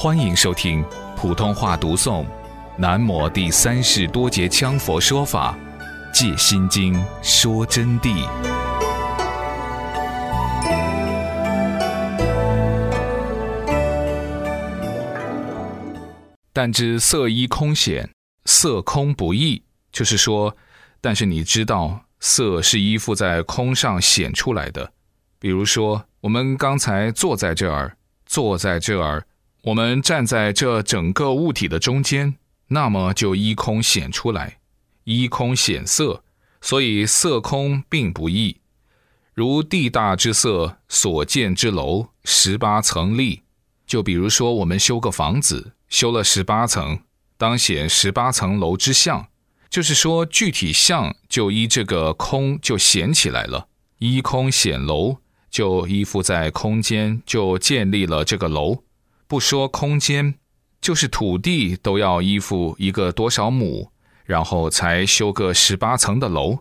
欢迎收听普通话读诵《南摩第三世多杰羌佛说法·借心经说真谛》。但知色一空显，色空不异，就是说，但是你知道，色是依附在空上显出来的。比如说，我们刚才坐在这儿，坐在这儿。我们站在这整个物体的中间，那么就依空显出来，依空显色，所以色空并不异。如地大之色，所见之楼十八层立。就比如说，我们修个房子，修了十八层，当显十八层楼之相，就是说具体相就依这个空就显起来了，依空显楼，就依附在空间，就建立了这个楼。不说空间，就是土地都要依附一个多少亩，然后才修个十八层的楼。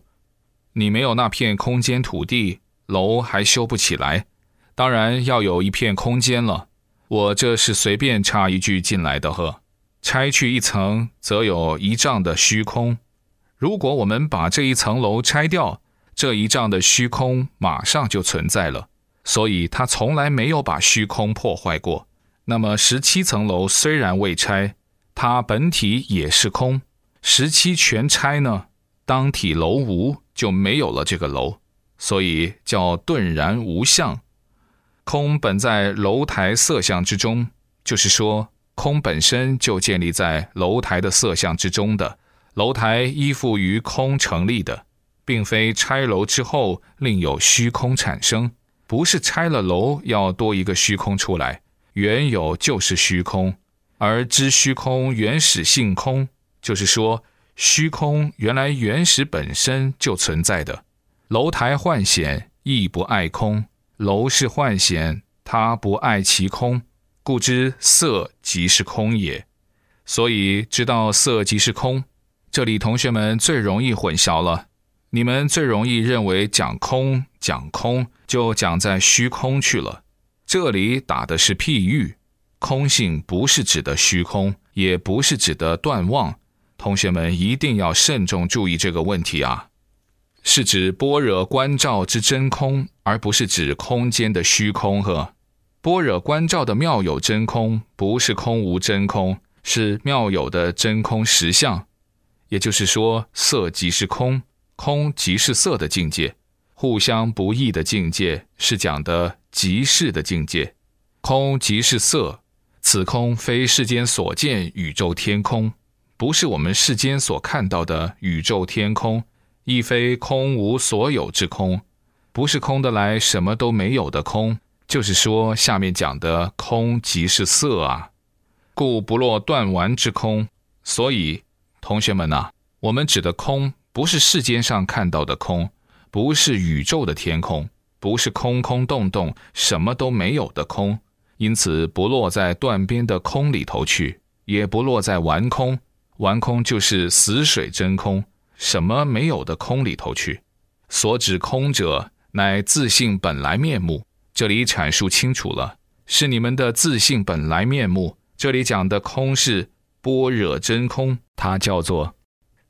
你没有那片空间土地，楼还修不起来。当然要有一片空间了。我这是随便插一句进来的呵。拆去一层，则有一丈的虚空。如果我们把这一层楼拆掉，这一丈的虚空马上就存在了。所以它从来没有把虚空破坏过。那么十七层楼虽然未拆，它本体也是空。十七全拆呢，当体楼无，就没有了这个楼，所以叫顿然无相。空本在楼台色相之中，就是说空本身就建立在楼台的色相之中的。楼台依附于空成立的，并非拆楼之后另有虚空产生，不是拆了楼要多一个虚空出来。原有就是虚空，而知虚空原始性空，就是说虚空原来原始本身就存在的。楼台幻显亦不爱空，楼是幻显，它不爱其空，故知色即是空也。所以知道色即是空，这里同学们最容易混淆了。你们最容易认为讲空讲空就讲在虚空去了。这里打的是譬喻，空性不是指的虚空，也不是指的断妄。同学们一定要慎重注意这个问题啊！是指般若观照之真空，而不是指空间的虚空。呵，般若观照的妙有真空，不是空无真空，是妙有的真空实相。也就是说，色即是空，空即是色的境界，互相不异的境界，是讲的。即是的境界，空即是色，此空非世间所见宇宙天空，不是我们世间所看到的宇宙天空，亦非空无所有之空，不是空得来什么都没有的空，就是说下面讲的空即是色啊，故不落断完之空。所以同学们呐，我们指的空，不是世间上看到的空，不是宇宙的天空。不是空空洞洞什么都没有的空，因此不落在断边的空里头去，也不落在完空。完空就是死水真空，什么没有的空里头去。所指空者，乃自性本来面目。这里阐述清楚了，是你们的自性本来面目。这里讲的空是般若真空，它叫做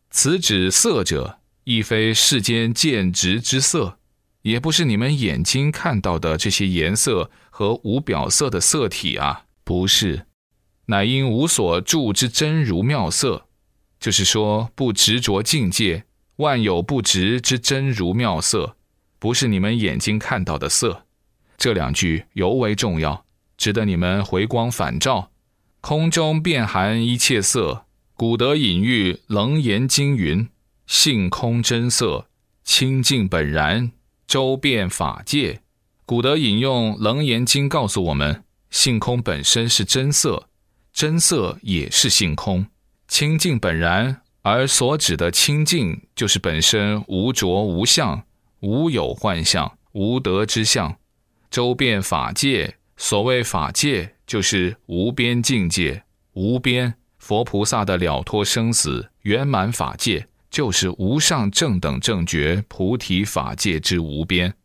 此指色者，亦非世间见直之色。也不是你们眼睛看到的这些颜色和无表色的色体啊，不是，乃因无所住之真如妙色，就是说不执着境界，万有不执之真如妙色，不是你们眼睛看到的色。这两句尤为重要，值得你们回光返照。空中遍含一切色，古德隐喻楞严经云：性空真色，清净本然。周遍法界，古德引用《楞严经》告诉我们：性空本身是真色，真色也是性空，清净本然。而所指的清净，就是本身无着无相，无有幻象，无德之相。周遍法界，所谓法界，就是无边境界，无边佛菩萨的了脱生死圆满法界。就是无上正等正觉菩提法界之无边，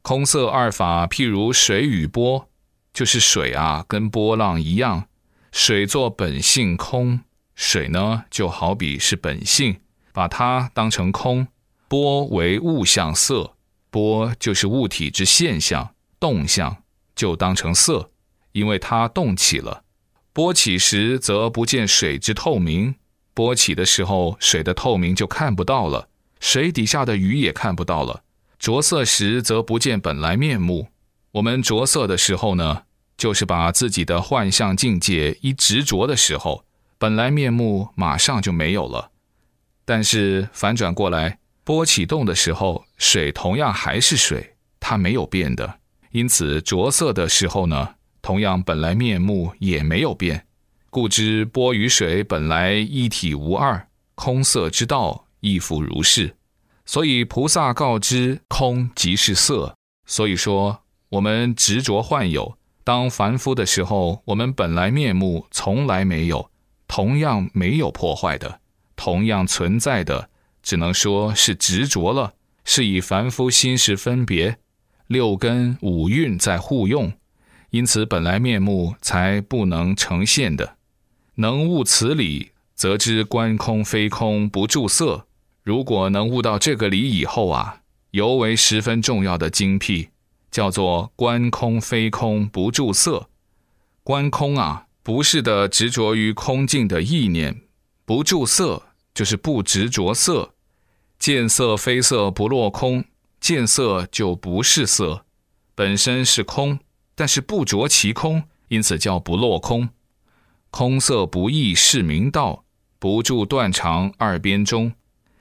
空色二法，譬如水与波，就是水啊，跟波浪一样，水作本性空，水呢就好比是本性，把它当成空。波为物象色，波就是物体之现象、动向，就当成色，因为它动起了。波起时，则不见水之透明。波起的时候，水的透明就看不到了，水底下的鱼也看不到了。着色时，则不见本来面目。我们着色的时候呢，就是把自己的幻象境界一执着的时候，本来面目马上就没有了。但是反转过来。波启动的时候，水同样还是水，它没有变的。因此着色的时候呢，同样本来面目也没有变。故知波与水本来一体无二，空色之道亦复如是。所以菩萨告知空即是色。所以说，我们执着幻有，当凡夫的时候，我们本来面目从来没有，同样没有破坏的，同样存在的。只能说是执着了，是以凡夫心识分别，六根五蕴在互用，因此本来面目才不能呈现的。能悟此理，则知观空非空，不住色。如果能悟到这个理以后啊，尤为十分重要的精辟，叫做观空非空，不住色。观空啊，不是的执着于空境的意念；不住色，就是不执着色。见色非色不落空，见色就不是色，本身是空，但是不着其空，因此叫不落空。空色不异是明道，不住断肠二边中，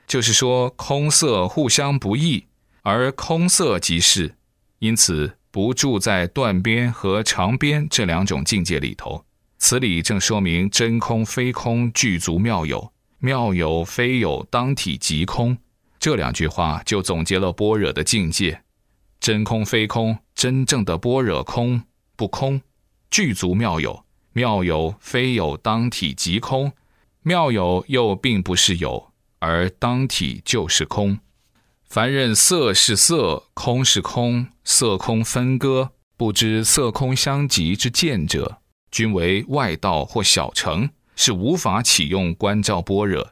就是说空色互相不异，而空色即是，因此不住在断边和长边这两种境界里头。此理正说明真空非空具足妙有，妙有非有当体即空。这两句话就总结了般若的境界：真空非空，真正的般若空不空，具足妙有；妙有非有，当体即空；妙有又并不是有，而当体就是空。凡认色是色，空是空，色空分割，不知色空相即之见者，均为外道或小乘，是无法启用观照般若。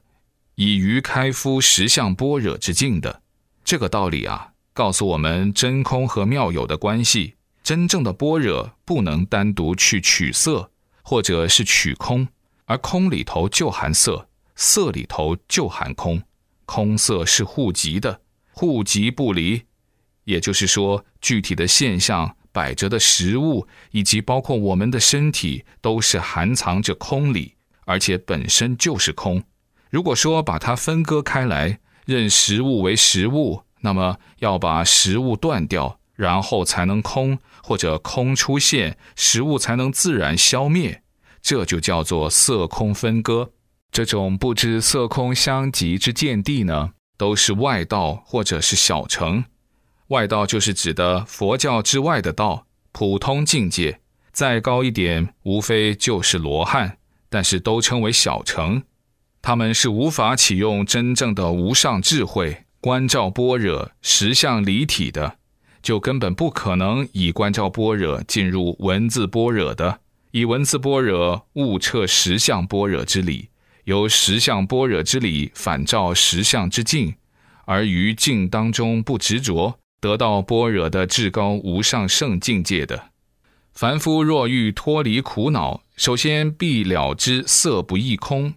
以于开敷实相般若之境的这个道理啊，告诉我们真空和妙有的关系。真正的般若不能单独去取色，或者是取空，而空里头就含色，色里头就含空，空色是互即的，互即不离。也就是说，具体的现象、摆着的实物，以及包括我们的身体，都是含藏着空里，而且本身就是空。如果说把它分割开来，认实物为实物，那么要把实物断掉，然后才能空，或者空出现，实物才能自然消灭，这就叫做色空分割。这种不知色空相即之见地呢，都是外道或者是小乘。外道就是指的佛教之外的道，普通境界，再高一点，无非就是罗汉，但是都称为小乘。他们是无法启用真正的无上智慧观照般若实相离体的，就根本不可能以观照般若进入文字般若的，以文字般若悟彻实相般若之理，由实相般若之理反照实相之境，而于境当中不执着，得到般若的至高无上圣境界的。凡夫若欲脱离苦恼，首先必了知色不异空。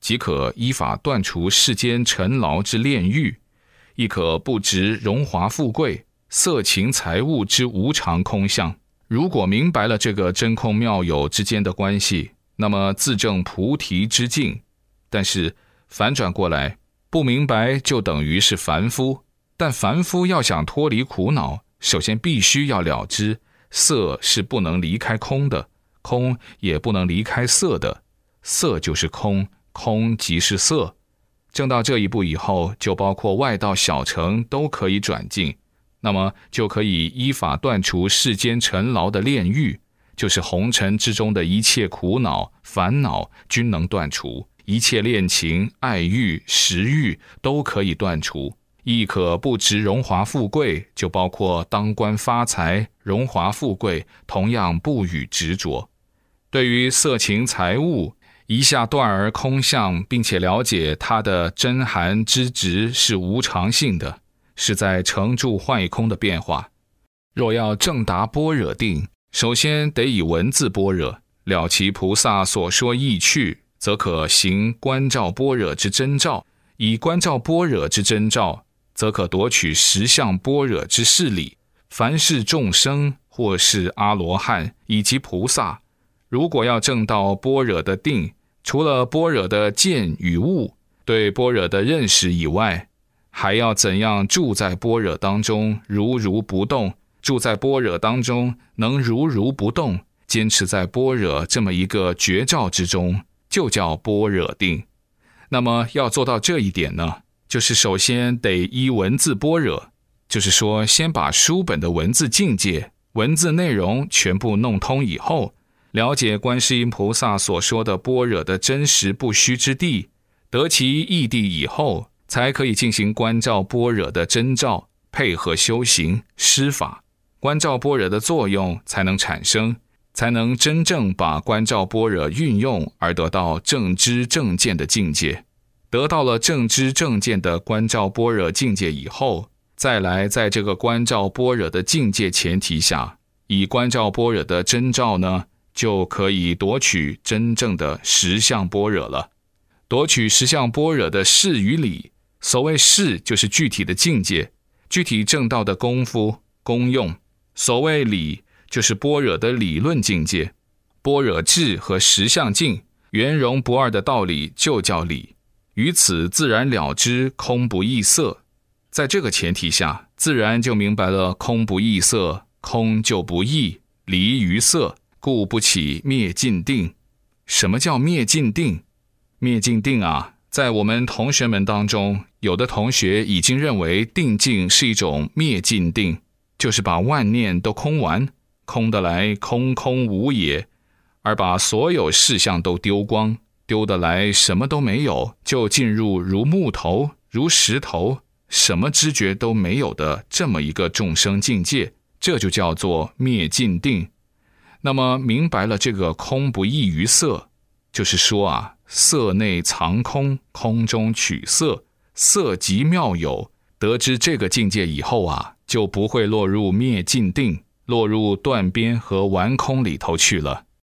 即可依法断除世间尘劳之炼狱，亦可不执荣华富贵、色情财物之无常空相。如果明白了这个真空妙有之间的关系，那么自证菩提之境。但是反转过来，不明白就等于是凡夫。但凡夫要想脱离苦恼，首先必须要了知色是不能离开空的，空也不能离开色的，色就是空。空即是色，证到这一步以后，就包括外道小乘都可以转进，那么就可以依法断除世间尘劳的炼狱，就是红尘之中的一切苦恼烦恼均能断除，一切恋情爱欲食欲都可以断除，亦可不执荣华富贵，就包括当官发财荣华富贵，同样不予执着。对于色情财物，一下断而空相，并且了解它的真含之值是无常性的，是在成住坏空的变化。若要正达般若定，首先得以文字般若了其菩萨所说意趣，则可行观照般若之真照；以观照般若之真照，则可夺取实相般若之事理。凡是众生，或是阿罗汉以及菩萨。如果要证到般若的定，除了般若的见与悟对般若的认识以外，还要怎样住在般若当中，如如不动？住在般若当中，能如如不动，坚持在般若这么一个绝照之中，就叫般若定。那么要做到这一点呢，就是首先得依文字般若，就是说，先把书本的文字境界、文字内容全部弄通以后。了解观世音菩萨所说的般若的真实不虚之地，得其义地以后，才可以进行观照般若的真照，配合修行施法，观照般若的作用才能产生，才能真正把观照般若运用而得到正知正见的境界。得到了正知正见的观照般若境界以后，再来在这个观照般若的境界前提下，以观照般若的真照呢？就可以夺取真正的实相般若了。夺取实相般若的事与理，所谓事就是具体的境界、具体正道的功夫功用；所谓理就是般若的理论境界。般若智和实相境圆融不二的道理就叫理。于此自然了之空不异色。在这个前提下，自然就明白了空不异色，空就不异，离于色。故不起灭尽定。什么叫灭尽定？灭尽定啊，在我们同学们当中，有的同学已经认为定境是一种灭尽定，就是把万念都空完，空得来空空无也，而把所有事项都丢光，丢得来什么都没有，就进入如木头、如石头，什么知觉都没有的这么一个众生境界，这就叫做灭尽定。那么明白了这个空不异于色，就是说啊，色内藏空，空中取色，色即妙有。得知这个境界以后啊，就不会落入灭尽定，落入断边和玩空里头去了。